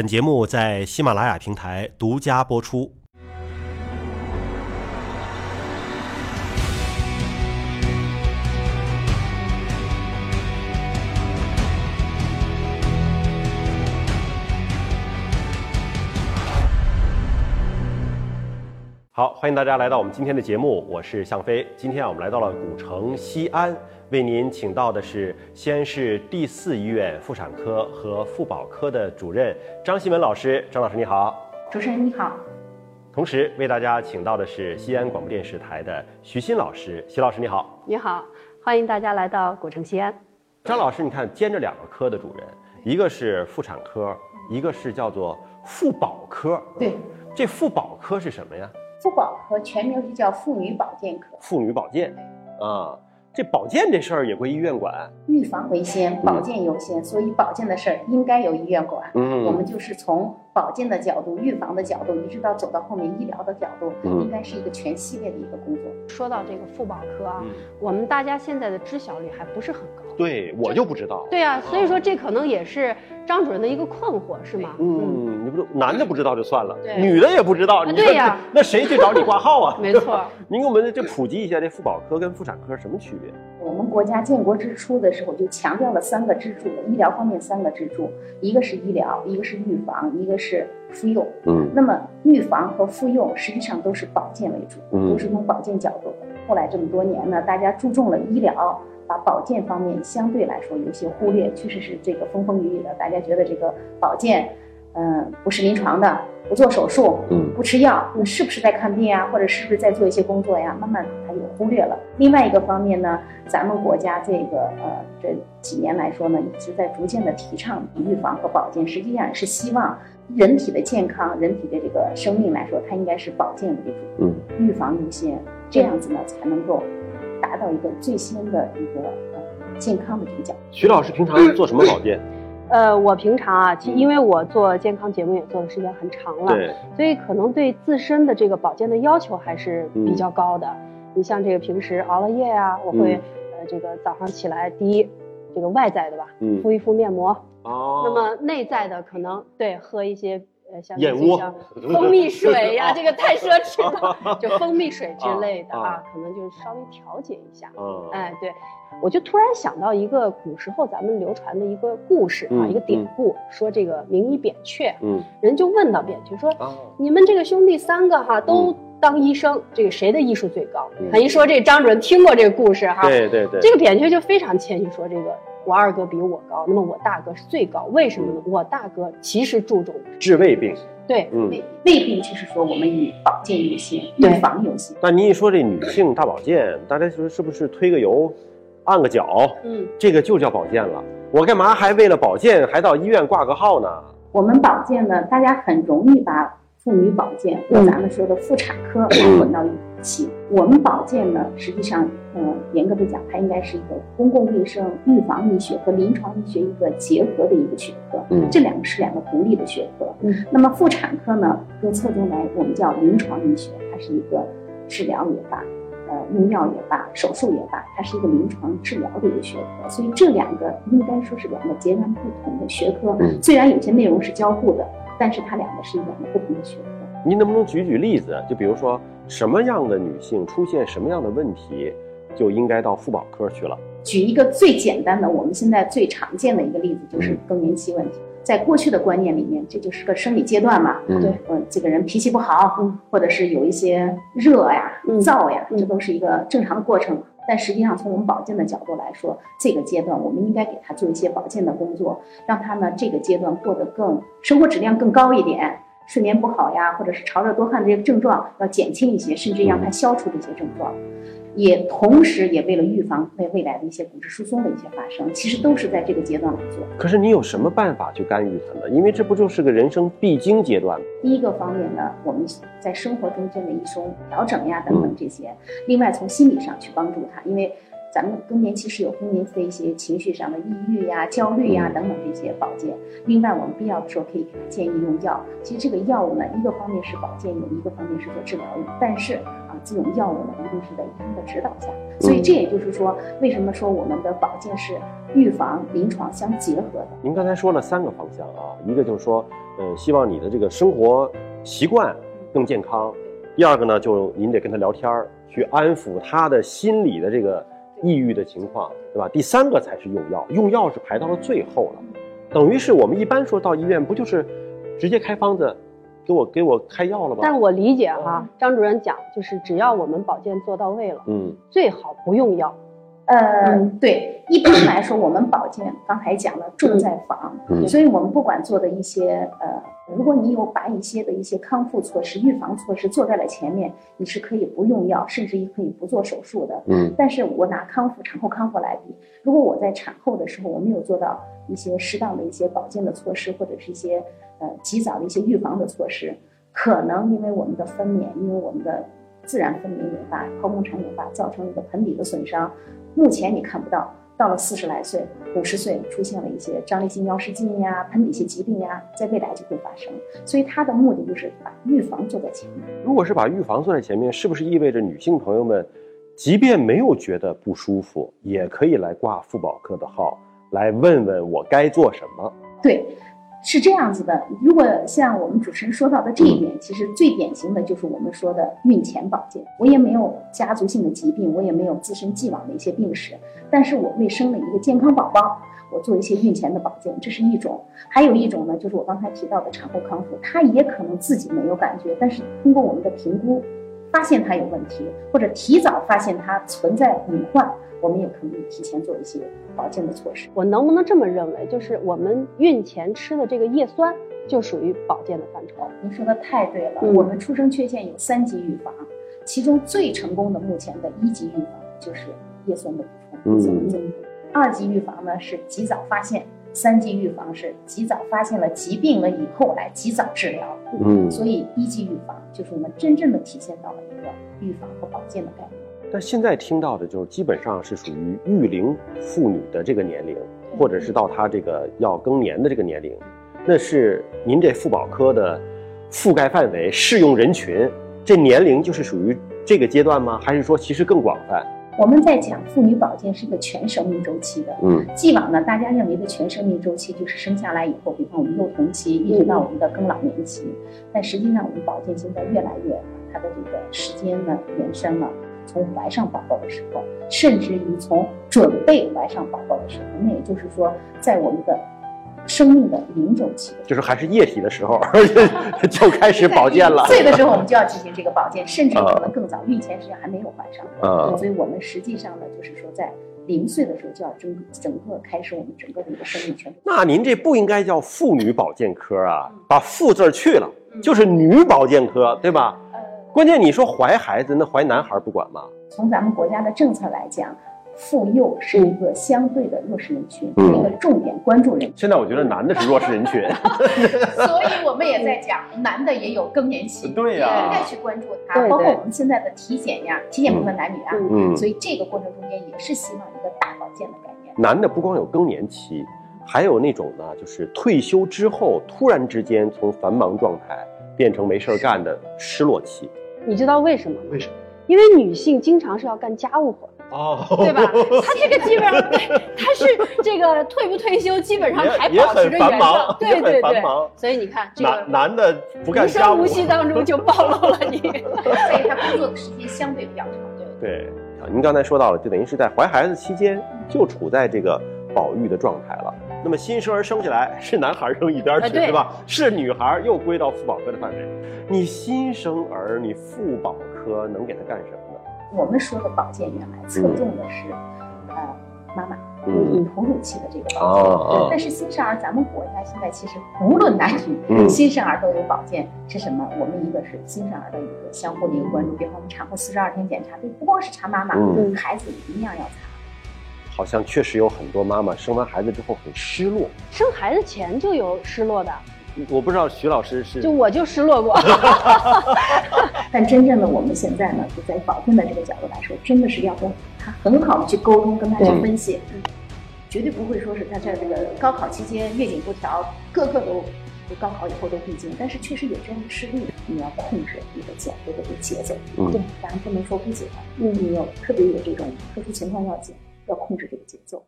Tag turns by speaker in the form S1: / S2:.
S1: 本节目在喜马拉雅平台独家播出。好，欢迎大家来到我们今天的节目，我是向飞。今天啊，我们来到了古城西安，为您请到的是西安市第四医院妇产科和妇保科的主任张希文老师。张老师你好，
S2: 主持人你好。
S1: 同时为大家请到的是西安广播电视台的徐新老师，徐老师你好，
S3: 你好，欢迎大家来到古城西安。
S1: 张老师，你看兼着两个科的主任，一个是妇产科，一个是叫做妇保科。
S2: 对，
S1: 这妇保科是什么呀？
S2: 妇保科全名就叫妇女保健科，
S1: 妇女保健，啊，这保健这事儿也归医院管，
S2: 预防为先，保健优先，所以保健的事儿应该由医院管。
S1: 嗯
S2: 我们就是从保健的角度、预防的角度，一直到走到后面医疗的角度，
S1: 嗯
S2: 应该是一个全系列的一个工作。
S3: 说到这个妇保科啊，
S1: 嗯
S3: 我们大家现在的知晓率还不是很高。
S1: 对我就不知道。
S3: 对啊，所以说这可能也是张主任的一个困惑，是吗？
S1: 嗯，你不男的不知道就算了，
S3: 对
S1: 女的也不知道，你
S3: 对呀
S1: 那谁去找你挂号啊？
S3: 没错。
S1: 您给我们这普及一下，这妇保科跟妇产科什么区别？
S2: 我们国家建国之初的时候就强调了三个支柱，医疗方面三个支柱，一个是医疗，一个是预防，一个是妇幼。
S1: 嗯
S2: 那么预防和妇幼实际上都是保健为主，
S1: 嗯
S2: 都是从保健角度的。后来这么多年呢，大家注重了医疗，把保健方面相对来说有些忽略，确实是这个风风雨雨的，大家觉得这个保健，嗯、不是临床的，不做手术，
S1: 嗯
S2: 不吃药，那是不是在看病啊，或者是不是在做一些工作呀？慢慢他就忽略了。另外一个方面呢，咱们国家这个呃这几年来说呢，一直在逐渐的提倡预防和保健，实际上是希望人体的健康、人体的这个生命来说，它应该是保健为主，
S1: 嗯，
S2: 预防优先，这样子呢才能够达到一个最新的一个呃健康的这个角度。
S1: 徐老师平常做什么保健？
S3: 呃，我平常啊，其因为我做健康节目也做的时间很长了，
S1: 对，
S3: 所以可能对自身的这个保健的要求还是比较高的。你像这个平时熬了夜啊，我会、
S1: 嗯。
S3: 呃这个早上起来第一这个外在的吧，
S1: 嗯。
S3: 敷一敷面膜，
S1: 哦。
S3: 那么内在的可能对喝一些呃像
S1: 燕窝
S3: 像 蜂蜜水呀、
S1: 啊
S3: 这个太奢侈了，就蜂蜜水之类的
S1: 啊
S3: 啊，可能就是稍微调节一下。
S1: 嗯，
S3: 哎，对，我就突然想到一个古时候咱们流传的一个故事啊，
S1: 嗯
S3: 一个典故，说这个名医扁鹊，
S1: 嗯。
S3: 人就问到扁鹊说，
S1: 啊，
S3: 你们这个兄弟三个哈都当医生，这个谁的医术最高？
S1: 嗯
S3: 啊，一说这张主任听过这个故事哈，
S1: 对对对，
S3: 这个扁鹊就非常谦虚说，这个我二哥比我高，那么我大哥是最高，为什么呢？我大哥其实注重
S1: 治胃病，
S3: 对
S1: 嗯。
S2: 未未必就是说我们以保健优先，预
S3: 对
S2: 防优先。
S1: 但您一说这女性大保健，大家说是不是推个油，按个脚，
S3: 嗯，
S1: 这个就叫保健了？我干嘛还为了保健还到医院挂个号呢？
S2: 我们保健呢，大家很容易把妇女保健和
S3: 嗯
S2: 咱们说的妇产科混到一起。我们保健呢，实际上，嗯，严格的讲，它应该是一个公共卫生、预防医学和临床医学一个结合的一个学科。
S1: 嗯
S2: 这两个是两个独立的学科。
S3: 嗯，
S2: 那么妇产科呢，更侧重来我们叫临床医学，它是一个治疗也罢。呃，用药也罢，手术也罢，它是一个临床治疗的一个学科，所以这两个应该说是两个截然不同的学科。
S1: 嗯
S2: 虽然有些内容是交互的，但是它两个是两个不同的学科。
S1: 您能不能举举例子？就比如说什么样的女性出现什么样的问题，就应该到妇保科去了？
S2: 举一个最简单的，我们现在最常见的一个例子就是
S1: 嗯
S2: 更年期问题。在过去的观念里面，这就是个生理阶段嘛，
S1: 嗯
S2: 对，嗯，这个人脾气不好，
S3: 嗯，
S2: 或者是有一些热呀、
S3: 嗯
S2: 燥呀，
S3: 嗯
S2: 这都是一个正常的过程。但实际上，从我们保健的角度来说，这个阶段我们应该给他做一些保健的工作，让他呢这个阶段过得更生活质量更高一点，睡眠不好呀，或者是潮热多汗这些症状要减轻一些，甚至让它消除这些症状。也同时也为了预防未未来的一些骨质疏松的一些发生，其实都是在这个阶段来做。
S1: 可是你有什么办法去干预它呢？因为这不就是个人生必经阶段吗？
S2: 第一个方面呢，我们在生活中间的一种调整呀等等这些；另外从心理上去帮助他，因为咱们更年期是有更年期的一些情绪上的抑郁呀、焦虑呀等等这些保健。另外，我们必要的时候可以给他建议用药。其实这个药物呢，一个方面是保健用，一个方面是做治疗用。但是啊，这种药物呢，一定是在医生的指导下。所以这也就是说，为什么说我们的保健是预防、临床相结合的？
S1: 您刚才说了三个方向啊，一个就是说，呃，希望你的这个生活习惯更健康；第二个呢，就您得跟他聊天儿，去安抚他的心理的这个抑郁的情况，对吧？第三个才是用药，用药是排到了最后了，等于是我们一般说到医院不就是直接开方子，给我给我开药了吗？
S3: 但是我理解哈，张主任讲就是只要我们保健做到位了，
S1: 嗯
S3: 最好不用药。
S2: 呃，对，一般来说，我们保健刚才讲了重在防，
S1: 嗯
S2: 所以我们不管做的一些呃，如果你有把一些的一些康复措施、预防措施做在了前面，你是可以不用药，甚至于可以不做手术的。
S1: 嗯
S2: 但是我拿康复、产后康复来比，如果我在产后的时候我没有做到一些适当的一些保健的措施，或者是一些呃及早的一些预防的措施，可能因为我们的分娩，因为我们的自然分娩引发、剖宫产引发，造成一个盆底的损伤。目前你看不到，到了四十来岁、五十岁，出现了一些张力性尿失禁呀、盆底些疾病呀，在未来就会发生。所以它的目的就是把预防做在前面。
S1: 如果是把预防做在前面，是不是意味着女性朋友们，即便没有觉得不舒服，也可以来挂妇保科的号，来问问我该做什么？
S2: 对，是这样子的。如果像我们主持人说到的这一点，其实最典型的就是我们说的孕前保健。我也没有家族性的疾病，我也没有自身既往的一些病史，但是我为生了一个健康宝宝，我做一些孕前的保健，这是一种。还有一种呢，就是我刚才提到的产后康复，他也可能自己没有感觉，但是通过我们的评估，发现它有问题，或者提早发现它存在隐患，我们也可以提前做一些保健的措施。
S3: 我能不能这么认为？就是我们孕前吃的这个叶酸就属于保健的范畴。
S2: 您说的太对了，
S3: 嗯
S2: 我们出生缺陷有三级预防，其中最成功的目前的一级预防就是叶酸的补充、叶酸的增补。二级预防呢是及早发现，三级预防是及早发现了疾病了以后来及早治疗。
S1: 嗯，
S2: 所以一级预防就是我们真正的体现到了一个预防和保健的概念。
S1: 但现在听到的就是基本上是属于育龄妇女的这个年龄，或者是到她这个要更年的这个年龄，那是您这妇保科的覆盖范围、适用人群，这年龄就是属于这个阶段吗？还是说其实更广泛？
S2: 我们在讲妇女保健是一个全生命周期的，
S1: 嗯。
S2: 既往呢，大家认为的全生命周期就是生下来以后，比方我们幼童期一直到我们的更老年期，但实际上我们保健现在越来越把它的这个时间呢延伸了，从怀上宝宝的时候，甚至于从准备怀上宝宝的时候，那也就是说，在我们的生命的零周期
S1: 就是还是液体的时候 就开始保健了。
S2: 岁的时候，我们就要进行这个保健，甚至可能更早，孕前实际上还没有怀上。
S1: 啊
S2: 所以我们实际上呢，就是说在零岁的时候就要整整个开始我们整个的一个生命全
S1: 那您这不应该叫妇女保健科啊，把“妇”字去了，就是女保健科，对吧？
S2: 呃，
S1: 关键你说怀孩子，那怀男孩不管吗？
S2: 从咱们国家的政策来讲，妇幼是一个相对的弱势人群，一个重点关注人群。
S1: 现在我觉得男的是弱势人群。
S2: 所以我们也在讲，男的也有更年期，
S1: 对呀
S2: 也应该去关注他，
S3: 对对
S2: 包括我们现在的体检呀，体检部分男女啊，
S1: 嗯，
S2: 所以这个过程中间也是希望一个大保健的概念。
S1: 男的不光有更年期，还有那种呢，就是退休之后突然之间从繁忙状态变成没事儿干的失落期。
S3: 你知道为什么吗？
S1: 为什么？
S3: 因为女性经常是要干家务活的，
S1: 哦，
S3: 对吧？他这个基本上，他是这个退不退休，基本上还保持着
S1: 很繁忙
S3: 原状。，对对对。所以你看，这个
S1: 男男的不干
S3: 无
S1: 家务
S3: 声无，息当中就暴露了你。
S2: 所以他工作的时间相对比较长。对，
S1: 对，啊，您刚才说到了，就等于是在怀孩子期间就处在这个保育的状态了。那么新生儿生下来是男孩儿扔一边儿去，
S3: 啊对
S1: 对吧？是女孩儿又归到妇保科的范围。你新生儿，你妇保科能给他干什么呢？
S2: 我们说的保健原来侧重的是，呃，妈妈
S1: 嗯
S2: 哺乳期的这个保健。
S1: 哦
S2: 但是新生儿，咱们国家现在其实无论男女，
S1: 嗯
S2: 新生儿都有保健是什么？我们一个是新生儿的一个相互的一个关注，比方我们产后四十二天检查，对，不光是查妈妈，
S1: 嗯
S2: 孩子一样要查。
S1: 好像确实有很多妈妈生完孩子之后很失落。
S3: 生孩子前就有失落的，
S1: 我不知道徐老师是
S3: 就我就失落过。
S2: 但真正的我们现在呢，就在保定的这个角度来说，真的是要跟他很好的去沟通，跟他去分析，绝对不会说是他在这个高考期间月经不调，个个都就高考以后都闭经，但是确实有这样的事例，你要控制你的减肥的这个节奏，
S1: 嗯。
S2: 对，当然不能说不减，
S3: 嗯。
S2: 你有特别有这种特殊情况要减，要控制这个节奏。